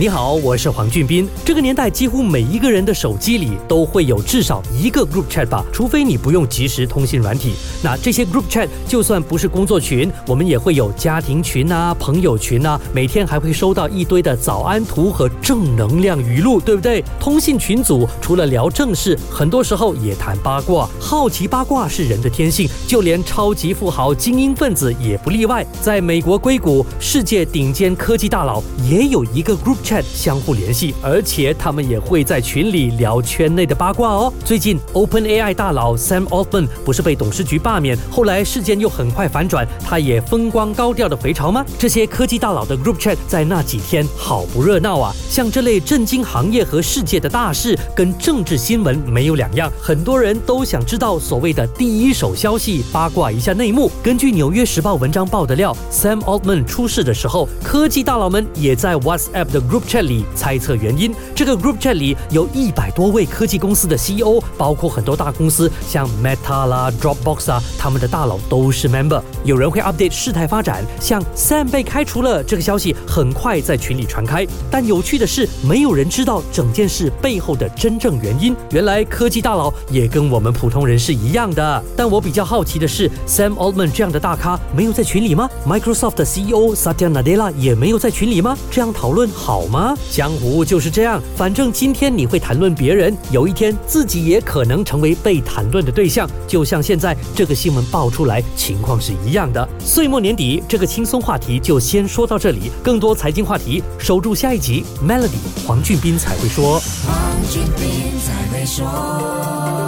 你好，我是黄俊斌。这个年代，几乎每一个人的手机里都会有至少一个 group chat 吧，除非你不用即时通信软体。那这些 group chat 就算不是工作群，我们也会有家庭群啊、朋友群啊，每天还会收到一堆的早安图和正能量语录，对不对？通信群组除了聊正事，很多时候也谈八卦。好奇八卦是人的天性，就连超级富豪、精英分子也不例外。在美国硅谷，世界顶尖科技大佬也有一个 group。Chat 相互联系，而且他们也会在群里聊圈内的八卦哦。最近，OpenAI 大佬 Sam Altman 不是被董事局罢免，后来事件又很快反转，他也风光高调的回朝吗？这些科技大佬的 group chat 在那几天好不热闹啊！像这类震惊行业和世界的大事，跟政治新闻没有两样，很多人都想知道所谓的第一手消息，八卦一下内幕。根据《纽约时报》文章报的料，Sam Altman 出事的时候，科技大佬们也在 WhatsApp 的 group。Group Chat 里猜测原因，这个 Group Chat 里有一百多位科技公司的 CEO，包括很多大公司，像 Meta 啦、Dropbox 啊，他们的大佬都是 Member。有人会 update 事态发展，像 Sam 被开除了这个消息，很快在群里传开。但有趣的是，没有人知道整件事背后的真正原因。原来科技大佬也跟我们普通人是一样的。但我比较好奇的是，Sam Altman 这样的大咖没有在群里吗？Microsoft 的 CEO Satya Nadella 也没有在群里吗？这样讨论好？吗？江湖就是这样，反正今天你会谈论别人，有一天自己也可能成为被谈论的对象。就像现在这个新闻爆出来，情况是一样的。岁末年底，这个轻松话题就先说到这里。更多财经话题，守住下一集。Melody 黄俊斌才会说。黄俊斌才会说。